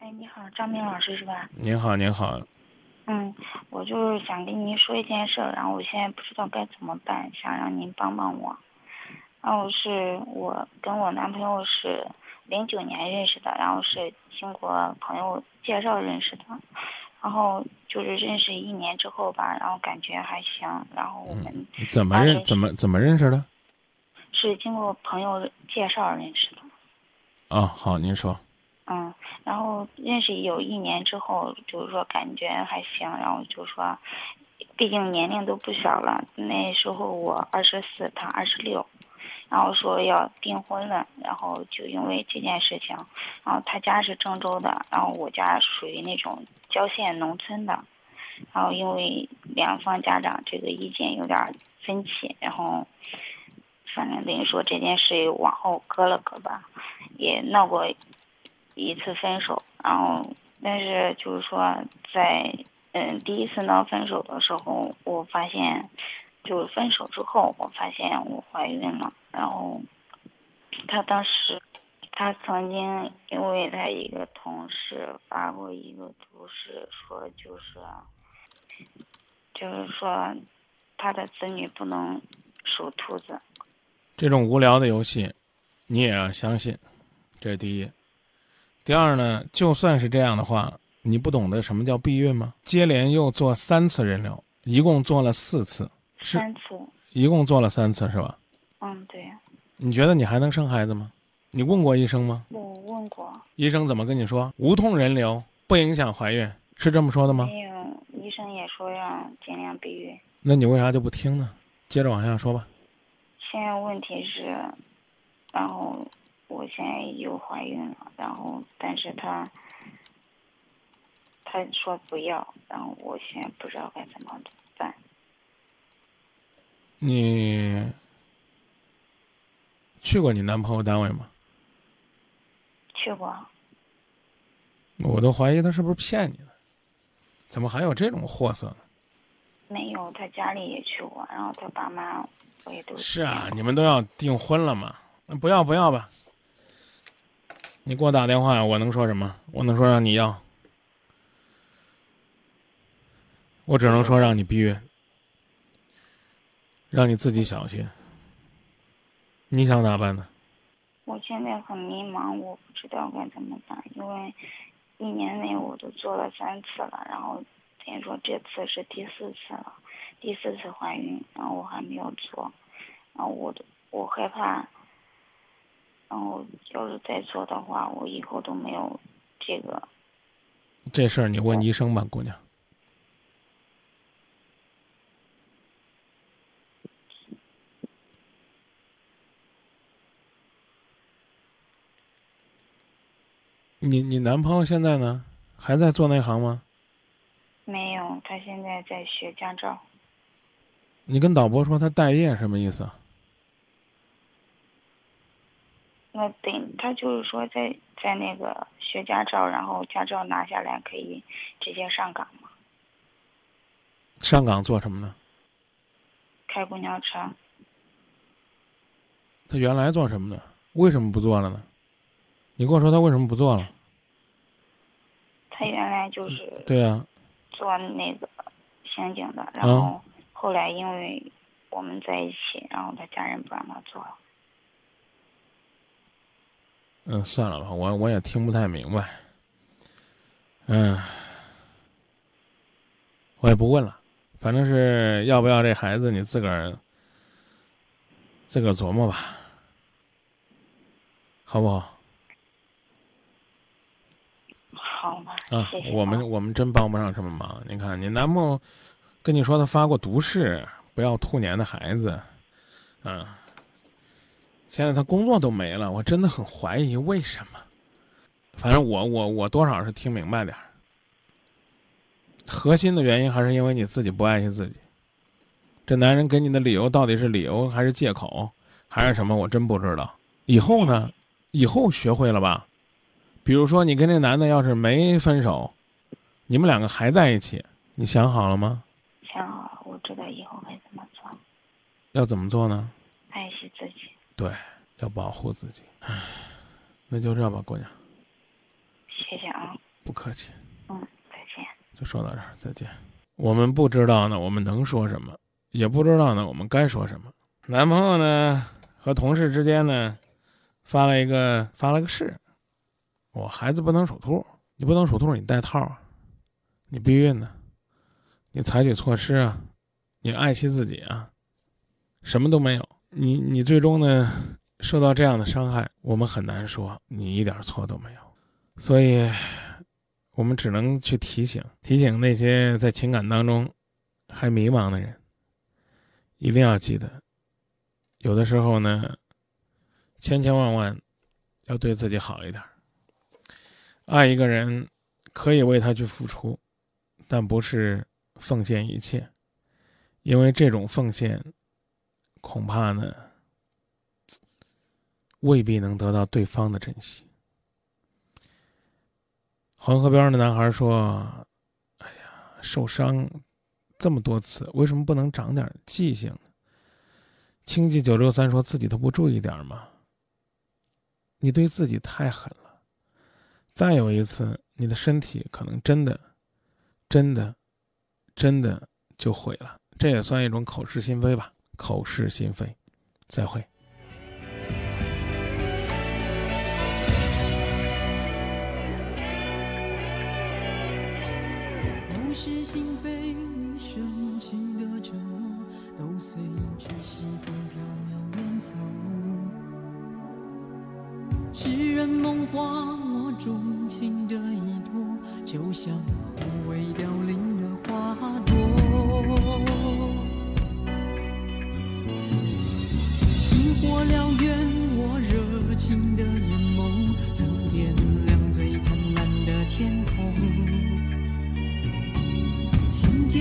哎，你好，张明老师是吧？您好，您好。嗯，我就是想跟您说一件事，然后我现在不知道该怎么办，想让您帮帮我。然后是我跟我男朋友是零九年认识的，然后是经过朋友介绍认识的，然后就是认识一年之后吧，然后感觉还行，然后我们怎么认怎么怎么认识的？是经过朋友介绍认识的。哦，好，您说。嗯，然后认识有一年之后，就是说感觉还行，然后就说，毕竟年龄都不小了，那时候我二十四，他二十六，然后说要订婚了，然后就因为这件事情，然后他家是郑州的，然后我家属于那种郊县农村的，然后因为两方家长这个意见有点分歧，然后，反正等于说这件事往后搁了搁吧，也闹过。一次分手，然后，但是就是说，在嗯第一次闹分手的时候，我发现，就是分手之后，我发现我怀孕了。然后，他当时，他曾经因为他一个同事发过一个图示，说就是，就是说，他的子女不能属兔子。这种无聊的游戏，你也要相信，这是第一。第二呢，就算是这样的话，你不懂得什么叫避孕吗？接连又做三次人流，一共做了四次，三次，一共做了三次是吧？嗯，对。你觉得你还能生孩子吗？你问过医生吗？我问过。医生怎么跟你说？无痛人流不影响怀孕，是这么说的吗？没有，医生也说要尽量避孕。那你为啥就不听呢？接着往下说吧。现在问题是，然后。我现在又怀孕了，然后但是他他说不要，然后我现在不知道该怎么办。你去过你男朋友单位吗？去过。我都怀疑他是不是骗你的，怎么还有这种货色呢？没有，他家里也去过，然后他爸妈我也都是啊，你们都要订婚了嘛？那不要不要吧。你给我打电话，我能说什么？我能说让你要？我只能说让你避孕，让你自己小心。你想咋办呢？我现在很迷茫，我不知道该怎么办，因为一年内我都做了三次了，然后等于说这次是第四次了，第四次怀孕，然后我还没有做，然后我都我害怕。然后，要是再做的话，我以后都没有这个。这事儿你问医生吧，姑娘。你你男朋友现在呢？还在做那行吗？没有，他现在在学驾照。你跟导播说他待业什么意思？那等他就是说在在那个学驾照，然后驾照拿下来可以直接上岗吗？上岗做什么呢？开公交车。他原来做什么的？为什么不做了呢？你跟我说他为什么不做了？他原来就是对啊，做那个刑警的，然后后来因为我们在一起，然后他家人不让他做了。嗯，算了吧，我我也听不太明白。嗯，我也不问了，反正是要不要这孩子，你自个儿自个儿琢磨吧，好不好？好吧。啊，我们我们真帮不上什么忙。你看，你男朋友跟你说他发过毒誓，不要兔年的孩子，嗯。现在他工作都没了，我真的很怀疑为什么。反正我我我多少是听明白点儿。核心的原因还是因为你自己不爱惜自己。这男人给你的理由到底是理由还是借口，还是什么？我真不知道。以后呢？以后学会了吧？比如说你跟这男的要是没分手，你们两个还在一起，你想好了吗？想好了，我知道以后该怎么做。要怎么做呢？对，要保护自己。唉那就这吧，姑娘。谢谢啊。不客气。嗯，再见。就说到这儿，再见。我们不知道呢，我们能说什么？也不知道呢，我们该说什么。男朋友呢和同事之间呢发了一个发了个誓，我孩子不能属兔，你不能属兔，你戴套，你避孕呢，你采取措施啊，你爱惜自己啊，什么都没有，你你最终呢受到这样的伤害，我们很难说你一点错都没有，所以，我们只能去提醒提醒那些在情感当中还迷茫的人。一定要记得，有的时候呢，千千万万要对自己好一点。爱一个人，可以为他去付出，但不是奉献一切，因为这种奉献，恐怕呢，未必能得到对方的珍惜。黄河边的男孩说：“哎呀，受伤。”这么多次，为什么不能长点记性呢？清记九六三说自己都不注意点吗？你对自己太狠了。再有一次，你的身体可能真的、真的、真的就毁了。这也算一种口是心非吧？口是心非。再会。口是心非。你深情的承诺都随着西风飘渺远走，痴人梦话，我钟情的依托，就像枯萎凋零的花朵。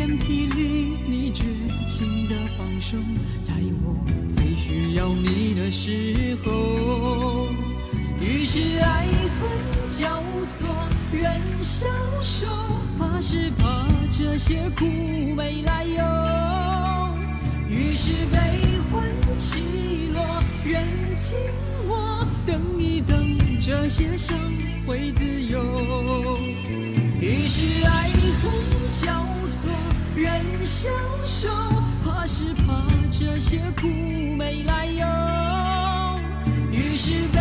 身体里，你绝情的放手，在我最需要你的时候。于是爱恨交错，人消瘦，怕是怕这些苦没来由。于是悲欢起落，人静我，等一等，这些伤会自由。于是爱，人消瘦，怕是怕这些苦没来由。于是悲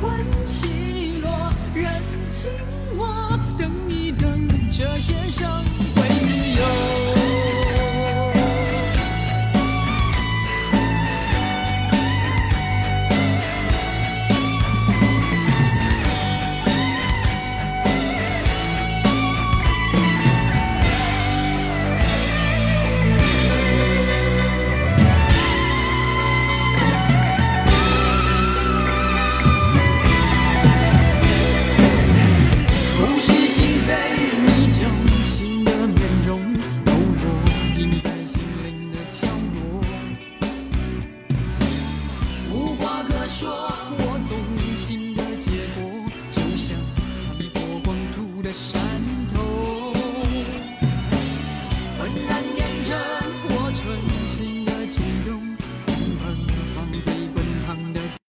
欢起落，人静默，等一等，这些伤话可说，我纵情的结果，就像残破光秃的山。